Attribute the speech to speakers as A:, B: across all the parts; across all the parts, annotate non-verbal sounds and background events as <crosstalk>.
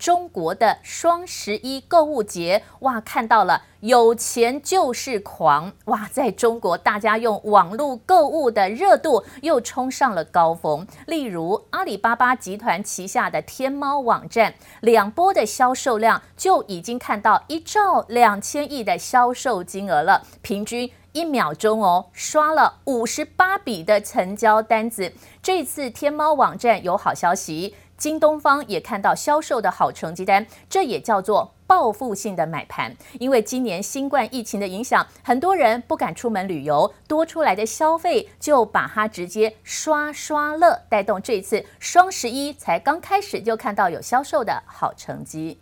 A: 中国的双十一购物节，哇，看到了有钱就是狂，哇，在中国大家用网络购物的热度又冲上了高峰。例如阿里巴巴集团旗下的天猫网站，两波的销售量就已经看到一兆两千亿的销售金额了，平均。一秒钟哦，刷了五十八笔的成交单子。这次天猫网站有好消息，京东方也看到销售的好成绩单，这也叫做报复性的买盘。因为今年新冠疫情的影响，很多人不敢出门旅游，多出来的消费就把它直接刷刷乐，带动这次双十一才刚开始就看到有销售的好成绩。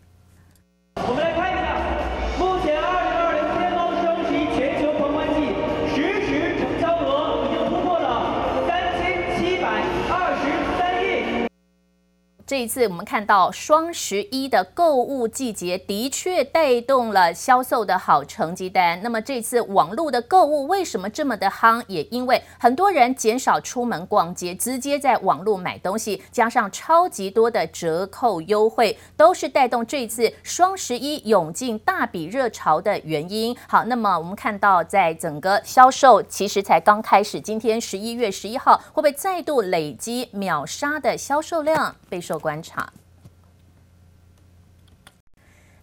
A: 我们来看一下。这一次，我们看到双十一的购物季节的确带动了销售的好成绩单。那么，这次网络的购物为什么这么的夯？也因为很多人减少出门逛街，直接在网络买东西，加上超级多的折扣优惠，都是带动这次双十一涌进大笔热潮的原因。好，那么我们看到，在整个销售其实才刚开始，今天十一月十一号会不会再度累积秒杀的销售量？备受观察。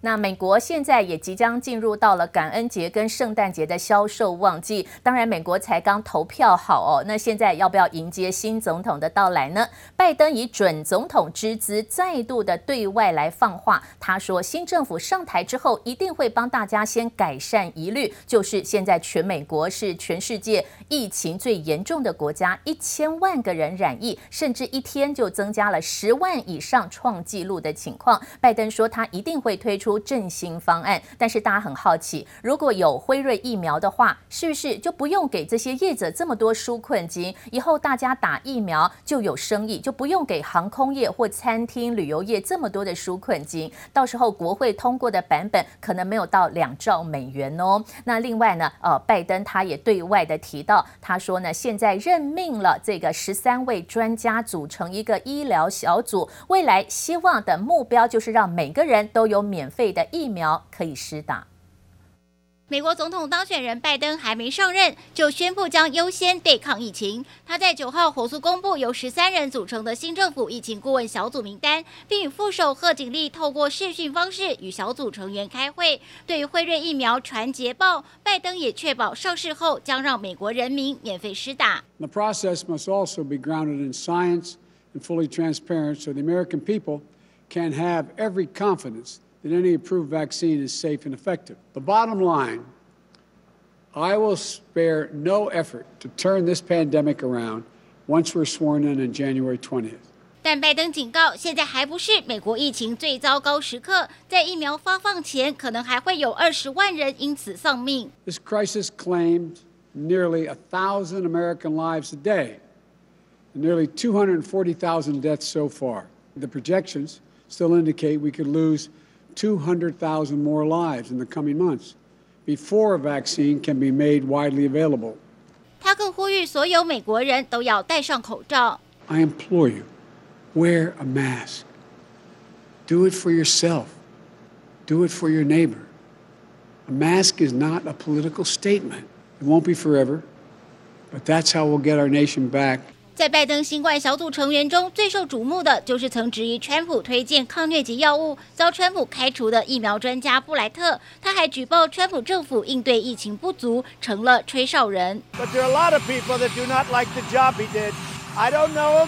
A: 那美国现在也即将进入到了感恩节跟圣诞节的销售旺季，当然美国才刚投票好哦，那现在要不要迎接新总统的到来呢？拜登以准总统之姿再度的对外来放话，他说新政府上台之后一定会帮大家先改善疑虑，就是现在全美国是全世界疫情最严重的国家，一千万个人染疫，甚至一天就增加了十万以上创纪录的情况。拜登说他一定会推出。振兴方案，但是大家很好奇，如果有辉瑞疫苗的话，是不是就不用给这些业者这么多纾困金？以后大家打疫苗就有生意，就不用给航空业或餐厅、旅游业这么多的纾困金。到时候国会通过的版本可能没有到两兆美元哦。那另外呢，呃，拜登他也对外的提到，他说呢，现在任命了这个十三位专家组成一个医疗小组，未来希望的目标就是让每个人都有免费。的疫苗可以施打。
B: 美国总统当选人拜登还没上任，就宣布将优先对抗疫情。他在九号火速公布由十三人组成的新政府疫情顾问小组名单，并与副手贺锦丽透过视讯方式与小组成员开会。对于辉瑞疫苗传捷报，拜登也确保上市后将让美国人民免费施打。
C: The process must also be grounded in science and fully transparent, so the American people can have every confidence. that any approved vaccine is safe and effective. The bottom line, I will spare no effort to turn this pandemic around once we're sworn in on January 20th.
B: 但拜登警告，现在还不是美国疫情最糟糕时刻，在疫苗发放前，可能还会有二十万人因此丧命。
C: This crisis claimed nearly a thousand American lives a day, and nearly 240,000 deaths so far. The projections still indicate we could lose 200,000 more lives in the coming months before a vaccine can be made widely available.
B: 他更呼吁所有美国人都要戴上口罩。
C: I implore you, wear a mask. Do it for yourself. Do it for your neighbor. A mask is not a political statement. It won't be forever, but that's how we'll get our nation back
B: 在拜登新冠小组成员中最受瞩目的就是曾质疑川普推荐抗疟疾药物遭川普开除的疫苗专家布莱特，他还举报川普政府应对疫情不足，成了吹哨人。
D: But there are a lot of people that do not like the job he did. I don't know him.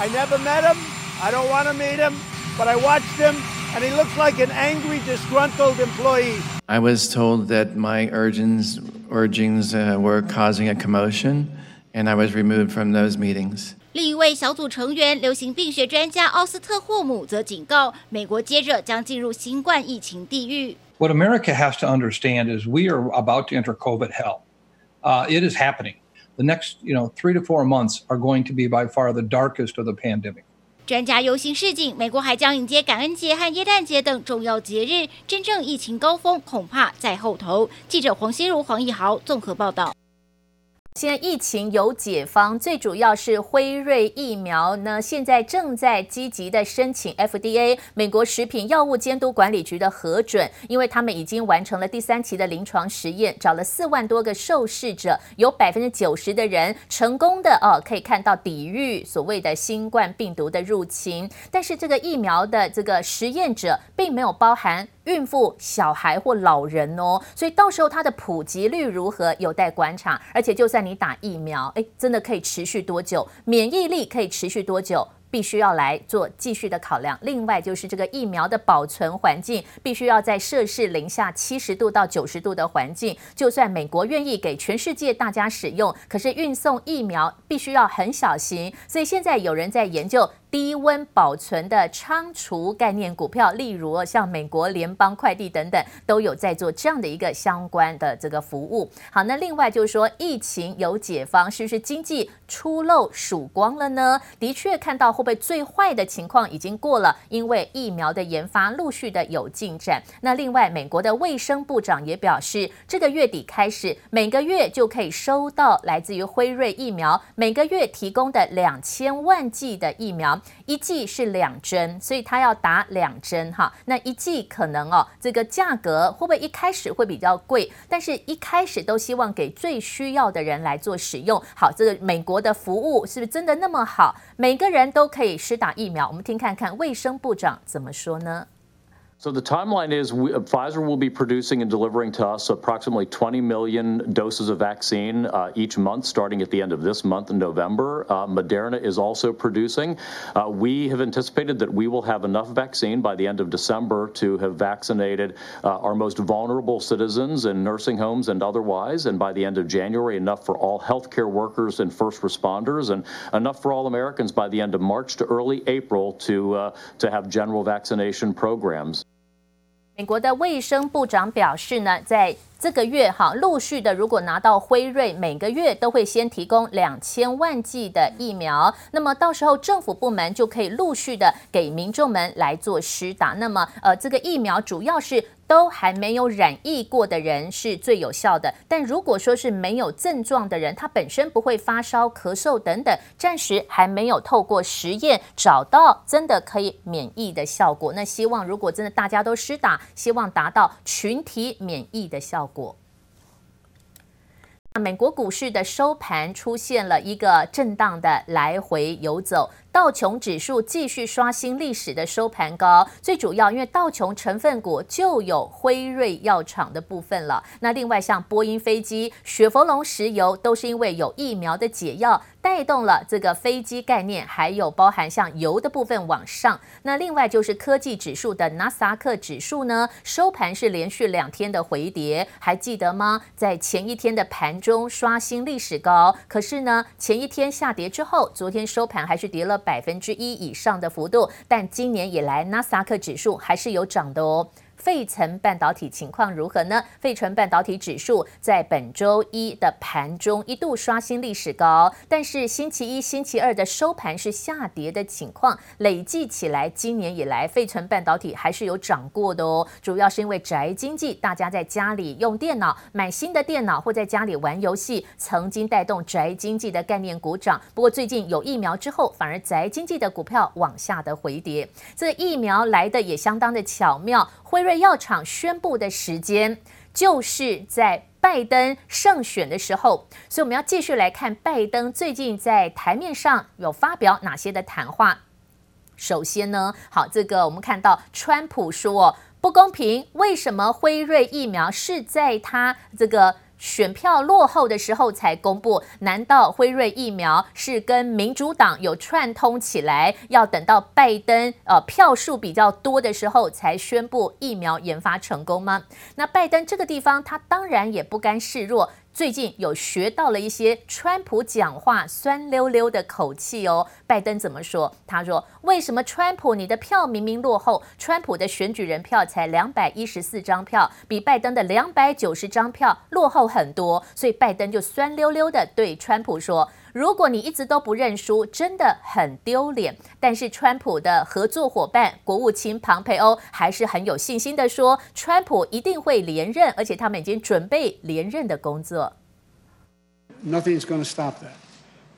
D: I never met him. I don't want to meet him. But I watched him, and he looks like an angry, disgruntled employee.
E: I was told that my urgings, urgings uh, were causing a commotion. And I was removed from those meetings.
B: 另一位小组成员、流行病学专家奥斯特霍姆则警告，美国接着将进入新冠疫情地狱。
F: What America has to understand is we are about to enter COVID hell. Uh, it is happening. The next, you know, three to four months are going to be by far the darkest of the pandemic.
B: 专家忧心示警，美国还将迎接感恩节和耶诞节等重要节日，真正疫情高峰恐怕在后头。记者黄心如、黄义豪综合报道。
A: 现在疫情有解方，最主要是辉瑞疫苗呢，现在正在积极的申请 FDA 美国食品药物监督管理局的核准，因为他们已经完成了第三期的临床实验，找了四万多个受试者，有百分之九十的人成功的哦，可以看到抵御所谓的新冠病毒的入侵，但是这个疫苗的这个实验者并没有包含。孕妇、小孩或老人哦，所以到时候它的普及率如何有待观察。而且，就算你打疫苗，诶，真的可以持续多久？免疫力可以持续多久？必须要来做继续的考量。另外，就是这个疫苗的保存环境，必须要在摄氏零下七十度到九十度的环境。就算美国愿意给全世界大家使用，可是运送疫苗必须要很小心。所以现在有人在研究。低温保存的仓储概念股票，例如像美国联邦快递等等，都有在做这样的一个相关的这个服务。好，那另外就是说，疫情有解方，是不是经济出漏曙光了呢？的确看到会不会最坏的情况已经过了，因为疫苗的研发陆续的有进展。那另外，美国的卫生部长也表示，这个月底开始，每个月就可以收到来自于辉瑞疫苗每个月提供的两千万剂的疫苗。一剂是两针，所以他要打两针哈。那一剂可能哦，这个价格会不会一开始会比较贵？但是一开始都希望给最需要的人来做使用。好，这个美国的服务是不是真的那么好？每个人都可以施打疫苗？我们听看看卫生部长怎么说呢
G: ？So the timeline is we, Pfizer will be producing and delivering to us approximately 20 million doses of vaccine uh, each month, starting at the end of this month in November. Uh, Moderna is also producing. Uh, we have anticipated that we will have enough vaccine by the end of December to have vaccinated uh, our most vulnerable citizens in nursing homes and otherwise, and by the end of January, enough for all healthcare workers and first responders, and enough for all Americans by the end of March to early April to uh, to have general vaccination programs.
A: 美国的卫生部长表示呢，在这个月哈，陆续的如果拿到辉瑞，每个月都会先提供两千万剂的疫苗，那么到时候政府部门就可以陆续的给民众们来做施打。那么呃，这个疫苗主要是。都还没有染疫过的人是最有效的，但如果说是没有症状的人，他本身不会发烧、咳嗽等等，暂时还没有透过实验找到真的可以免疫的效果。那希望如果真的大家都施打，希望达到群体免疫的效果。美国股市的收盘出现了一个震荡的来回游走。道琼指数继续刷新历史的收盘高，最主要因为道琼成分股就有辉瑞药厂的部分了。那另外像波音飞机、雪佛龙石油都是因为有疫苗的解药，带动了这个飞机概念，还有包含像油的部分往上。那另外就是科技指数的纳斯达克指数呢，收盘是连续两天的回跌，还记得吗？在前一天的盘中刷新历史高，可是呢前一天下跌之后，昨天收盘还是跌了。百分之一以上的幅度，但今年以来，纳斯达克指数还是有涨的哦。费城半导体情况如何呢？费城半导体指数在本周一的盘中一度刷新历史高，但是星期一、星期二的收盘是下跌的情况。累计起来，今年以来费城半导体还是有涨过的哦。主要是因为宅经济，大家在家里用电脑、买新的电脑或在家里玩游戏，曾经带动宅经济的概念股涨。不过最近有疫苗之后，反而宅经济的股票往下的回跌。这疫苗来的也相当的巧妙。辉瑞药厂宣布的时间就是在拜登胜选的时候，所以我们要继续来看拜登最近在台面上有发表哪些的谈话。首先呢，好，这个我们看到川普说不公平，为什么辉瑞疫苗是在他这个？选票落后的时候才公布，难道辉瑞疫苗是跟民主党有串通起来，要等到拜登呃票数比较多的时候才宣布疫苗研发成功吗？那拜登这个地方，他当然也不甘示弱。最近有学到了一些川普讲话酸溜溜的口气哦。拜登怎么说？他说：“为什么川普你的票明明落后？川普的选举人票才两百一十四张票，比拜登的两百九十张票落后很多。”所以拜登就酸溜溜的对川普说。如果你一直都不认输，真的很丢脸。但是川普的合作伙伴国务卿庞培欧还是很有信心的说，川普一定会连任，而且他们已经准备连任的工作。
C: Nothing is going to stop that.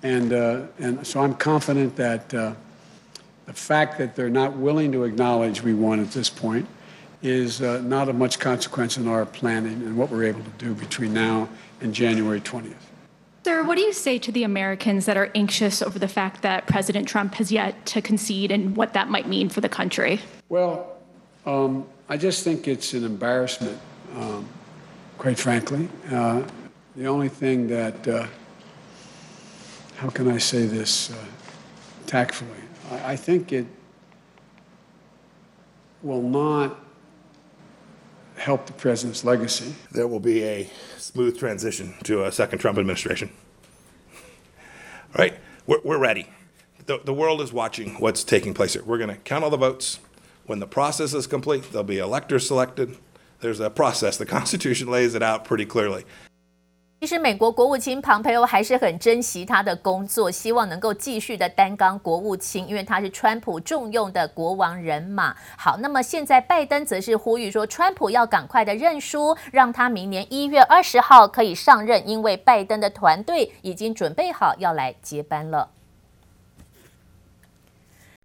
C: And, uh, and so I'm confident that uh, the fact that they're not willing to acknowledge we won at this point is uh, not of much consequence in our planning and what we're able to do between now and January 20th.
H: Sir, what do you say to the Americans that are anxious over the fact that President Trump has yet to concede and what that might mean for the country?
C: Well, um, I just think it's an embarrassment, um, quite frankly. Uh, the only thing that, uh, how can I say this uh, tactfully? I, I think it will not help the president's legacy.
I: There will be a smooth transition to a second Trump administration. All right, we're, we're ready. The, the world is watching what's taking place here. We're going to count all the votes. When the process is complete, there'll be electors selected. There's a process. The <laughs> Constitution lays it out pretty clearly.
A: 其实，美国国务卿庞培欧还是很珍惜他的工作，希望能够继续的担纲国务卿，因为他是川普重用的国王人马。好，那么现在拜登则是呼吁说，川普要赶快的认输，让他明年一月二十号可以上任，因为拜登的团队已经准备好要来接班了。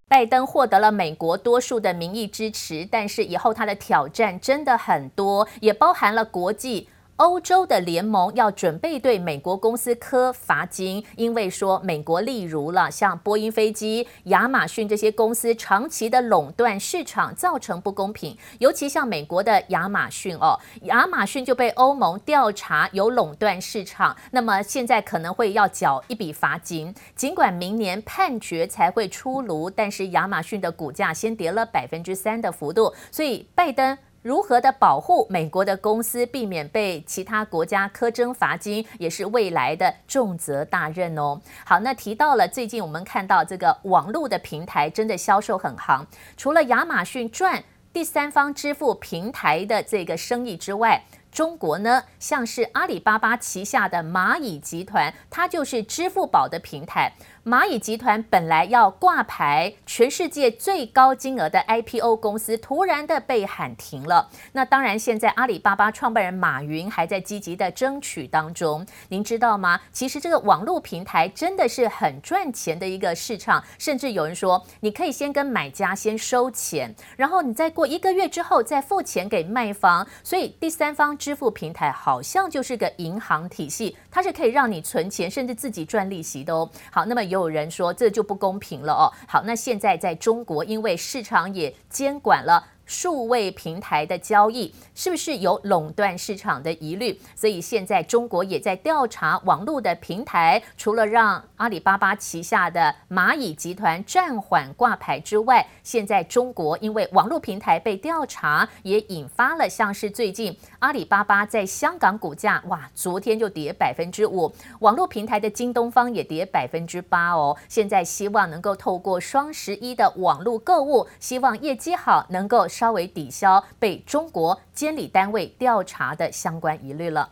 A: 拜登获得了美国多数的民意支持，但是以后他的挑战真的很多，也包含了国际。欧洲的联盟要准备对美国公司科罚金，因为说美国例如了像波音飞机、亚马逊这些公司长期的垄断市场，造成不公平。尤其像美国的亚马逊哦，亚马逊就被欧盟调查有垄断市场，那么现在可能会要缴一笔罚金。尽管明年判决才会出炉，但是亚马逊的股价先跌了百分之三的幅度，所以拜登。如何的保护美国的公司，避免被其他国家苛征罚金，也是未来的重责大任哦。好，那提到了最近我们看到这个网络的平台真的销售很行，除了亚马逊赚第三方支付平台的这个生意之外，中国呢，像是阿里巴巴旗下的蚂蚁集团，它就是支付宝的平台。蚂蚁集团本来要挂牌，全世界最高金额的 IPO 公司，突然的被喊停了。那当然，现在阿里巴巴创办人马云还在积极的争取当中。您知道吗？其实这个网络平台真的是很赚钱的一个市场，甚至有人说，你可以先跟买家先收钱，然后你再过一个月之后再付钱给卖方。所以第三方支付平台好像就是个银行体系，它是可以让你存钱，甚至自己赚利息的哦。好，那么也。有人说这就不公平了哦。好，那现在在中国，因为市场也监管了。数位平台的交易是不是有垄断市场的疑虑？所以现在中国也在调查网络的平台，除了让阿里巴巴旗下的蚂蚁集团暂缓挂牌之外，现在中国因为网络平台被调查，也引发了像是最近阿里巴巴在香港股价哇，昨天就跌百分之五，网络平台的京东方也跌百分之八哦。现在希望能够透过双十一的网络购物，希望业绩好，能够。稍微抵消被中国监理单位调查的相关疑虑了。